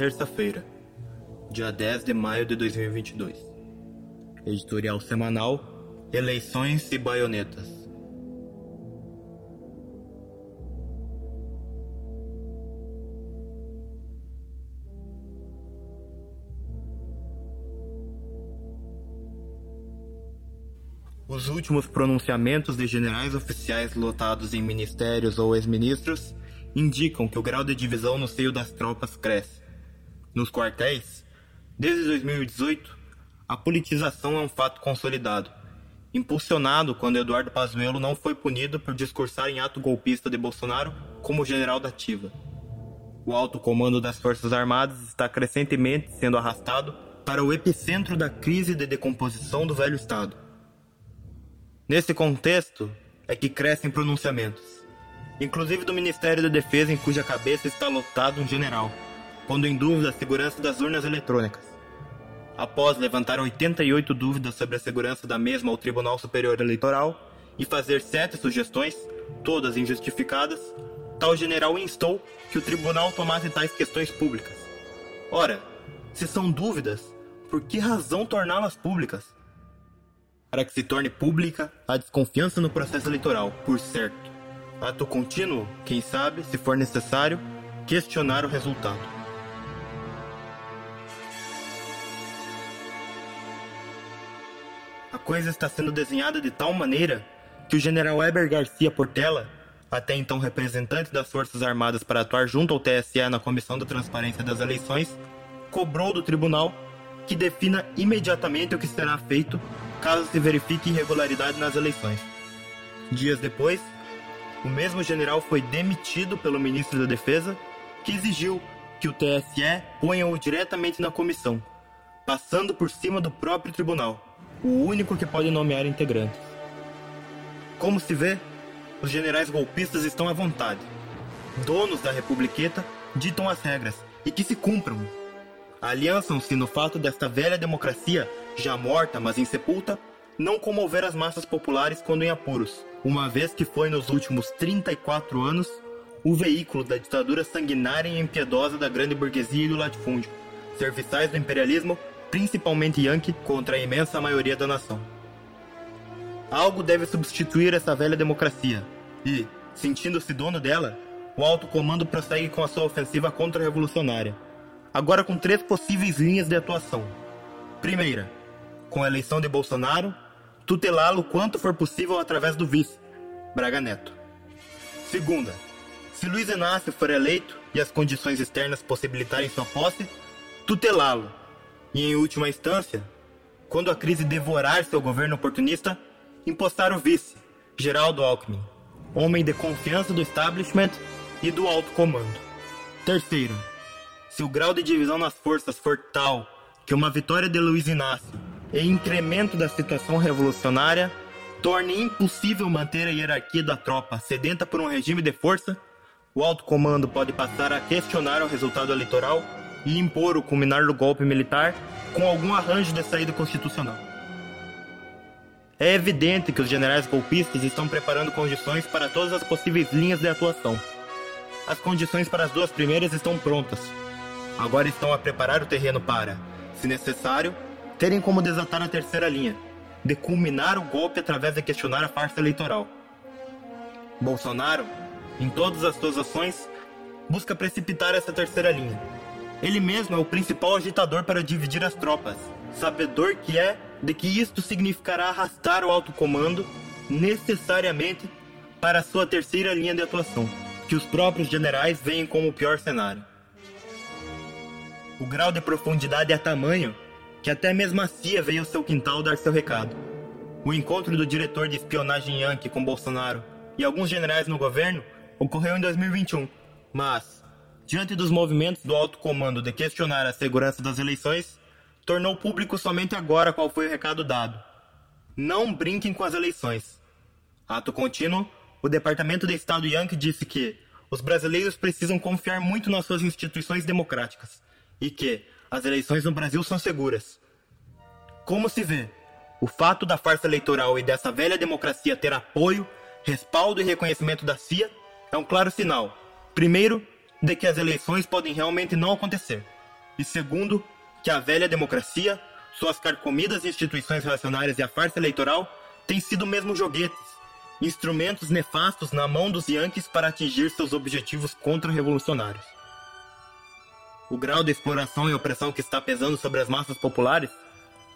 Terça-feira, dia 10 de maio de 2022. Editorial semanal Eleições e Baionetas. Os últimos pronunciamentos de generais oficiais lotados em ministérios ou ex-ministros indicam que o grau de divisão no seio das tropas cresce. Nos quartéis, desde 2018, a politização é um fato consolidado, impulsionado quando Eduardo Pazuello não foi punido por discursar em ato golpista de Bolsonaro como general da ativa. O alto comando das Forças Armadas está crescentemente sendo arrastado para o epicentro da crise de decomposição do velho Estado. Nesse contexto é que crescem pronunciamentos, inclusive do Ministério da Defesa, em cuja cabeça está lotado um general, pondo em dúvida a segurança das urnas eletrônicas. Após levantar 88 dúvidas sobre a segurança da mesma ao Tribunal Superior Eleitoral e fazer sete sugestões, todas injustificadas, tal general instou que o tribunal tomasse tais questões públicas. Ora, se são dúvidas, por que razão torná-las públicas? Para que se torne pública a desconfiança no processo eleitoral, por certo. Ato contínuo, quem sabe, se for necessário, questionar o resultado. Coisa está sendo desenhada de tal maneira que o general Weber Garcia Portela, até então representante das Forças Armadas para atuar junto ao TSE na Comissão da Transparência das Eleições, cobrou do tribunal que defina imediatamente o que será feito caso se verifique irregularidade nas eleições. Dias depois, o mesmo general foi demitido pelo ministro da Defesa, que exigiu que o TSE ponha-o diretamente na comissão, passando por cima do próprio tribunal, o único que pode nomear integrantes. Como se vê, os generais golpistas estão à vontade. Donos da republiqueta ditam as regras e que se cumpram. Aliançam-se no fato desta velha democracia, já morta mas insepulta, não comover as massas populares quando em apuros, uma vez que foi nos últimos 34 anos o veículo da ditadura sanguinária e impiedosa da grande burguesia e do latifúndio, serviçais do imperialismo, principalmente Yankee, contra a imensa maioria da nação. Algo deve substituir essa velha democracia, e, sentindo-se dono dela, o alto comando prossegue com a sua ofensiva contra-revolucionária, agora com três possíveis linhas de atuação. Primeira, com a eleição de Bolsonaro, tutelá-lo quanto for possível através do vice, Braga Neto. Segunda, se Luiz Inácio for eleito e as condições externas possibilitarem sua posse, tutelá-lo. E em última instância, quando a crise devorar seu governo oportunista, impostar o vice, Geraldo Alckmin, homem de confiança do establishment e do alto comando. Terceiro, se o grau de divisão nas forças for tal que uma vitória de Luiz Inácio e incremento da situação revolucionária torne impossível manter a hierarquia da tropa sedenta por um regime de força, o alto comando pode passar a questionar o resultado eleitoral e impor o culminar do golpe militar com algum arranjo de saída constitucional. É evidente que os generais golpistas estão preparando condições para todas as possíveis linhas de atuação. As condições para as duas primeiras estão prontas. Agora estão a preparar o terreno para, se necessário, terem como desatar a terceira linha, de culminar o golpe através de questionar a farsa eleitoral. Bolsonaro, em todas as suas ações, busca precipitar essa terceira linha. Ele mesmo é o principal agitador para dividir as tropas, sabedor que é de que isto significará arrastar o alto comando necessariamente para sua terceira linha de atuação, que os próprios generais veem como o pior cenário. O grau de profundidade é tamanho que até mesmo a CIA veio ao seu quintal dar seu recado. O encontro do diretor de espionagem Yankee com Bolsonaro e alguns generais no governo ocorreu em 2021, mas, diante dos movimentos do alto comando de questionar a segurança das eleições, tornou público somente agora qual foi o recado dado. Não brinquem com as eleições. Ato contínuo, o Departamento de Estado Yankee disse que os brasileiros precisam confiar muito nas suas instituições democráticas e que as eleições no Brasil são seguras. Como se vê, o fato da farsa eleitoral e dessa velha democracia ter apoio, respaldo e reconhecimento da CIA é um claro sinal, primeiro, de que as eleições podem realmente não acontecer, e segundo, que a velha democracia, suas carcomidas instituições relacionárias e a farsa eleitoral têm sido mesmo joguetes, instrumentos nefastos na mão dos Yankees para atingir seus objetivos contra-revolucionários. O grau de exploração e opressão que está pesando sobre as massas populares,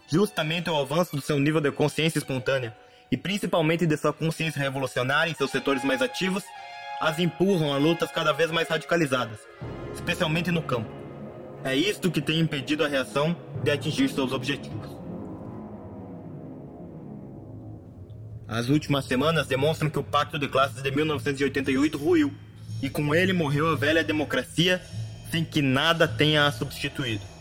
justamente o avanço do seu nível de consciência espontânea e principalmente de sua consciência revolucionária em seus setores mais ativos, as empurram a lutas cada vez mais radicalizadas, especialmente no campo. É isto que tem impedido a reação de atingir seus objetivos. As últimas semanas demonstram que o Pacto de Classes de 1988 ruiu, e com ele morreu a velha democracia sem que nada tenha a substituído.